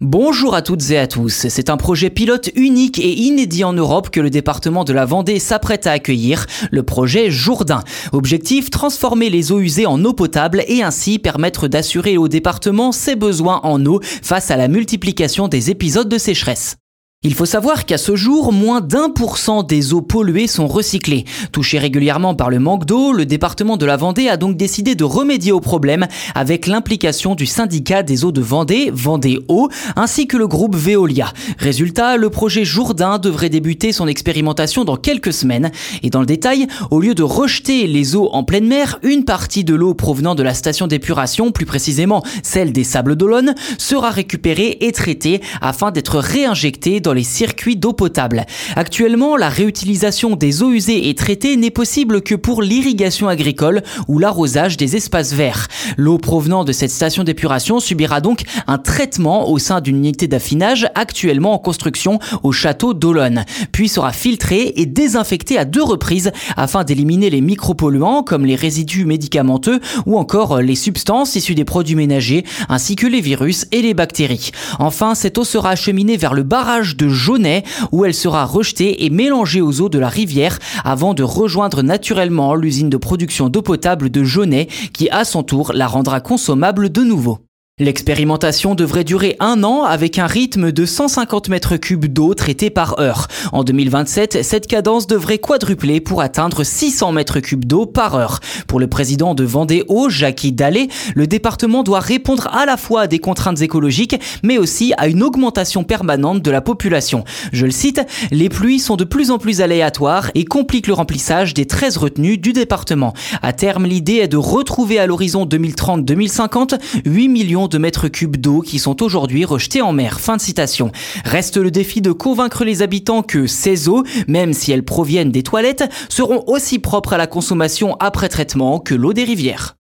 Bonjour à toutes et à tous. C'est un projet pilote unique et inédit en Europe que le département de la Vendée s'apprête à accueillir, le projet Jourdain. Objectif, transformer les eaux usées en eau potable et ainsi permettre d'assurer au département ses besoins en eau face à la multiplication des épisodes de sécheresse. Il faut savoir qu'à ce jour, moins d'un pour cent des eaux polluées sont recyclées. Touché régulièrement par le manque d'eau, le département de la Vendée a donc décidé de remédier au problème avec l'implication du syndicat des eaux de Vendée, Vendée Eau, ainsi que le groupe Veolia. Résultat, le projet Jourdain devrait débuter son expérimentation dans quelques semaines. Et dans le détail, au lieu de rejeter les eaux en pleine mer, une partie de l'eau provenant de la station d'épuration, plus précisément celle des Sables d'Olonne, sera récupérée et traitée afin d'être réinjectée dans les circuits d'eau potable. Actuellement, la réutilisation des eaux usées et traitées n'est possible que pour l'irrigation agricole ou l'arrosage des espaces verts. L'eau provenant de cette station d'épuration subira donc un traitement au sein d'une unité d'affinage actuellement en construction au château d'Olonne, puis sera filtrée et désinfectée à deux reprises afin d'éliminer les micropolluants comme les résidus médicamenteux ou encore les substances issues des produits ménagers ainsi que les virus et les bactéries. Enfin, cette eau sera acheminée vers le barrage de Jaunet où elle sera rejetée et mélangée aux eaux de la rivière avant de rejoindre naturellement l'usine de production d'eau potable de Jaunet qui à son tour la rendra consommable de nouveau. L'expérimentation devrait durer un an avec un rythme de 150 mètres cubes d'eau traitée par heure. En 2027, cette cadence devrait quadrupler pour atteindre 600 mètres cubes d'eau par heure. Pour le président de Vendée Eau, Jackie Dallet, le département doit répondre à la fois à des contraintes écologiques, mais aussi à une augmentation permanente de la population. Je le cite, les pluies sont de plus en plus aléatoires et compliquent le remplissage des 13 retenues du département. À terme, l'idée est de retrouver à l'horizon 2030-2050 8 millions de mètres cubes d'eau qui sont aujourd'hui rejetés en mer. Fin de citation. Reste le défi de convaincre les habitants que ces eaux, même si elles proviennent des toilettes, seront aussi propres à la consommation après traitement que l'eau des rivières.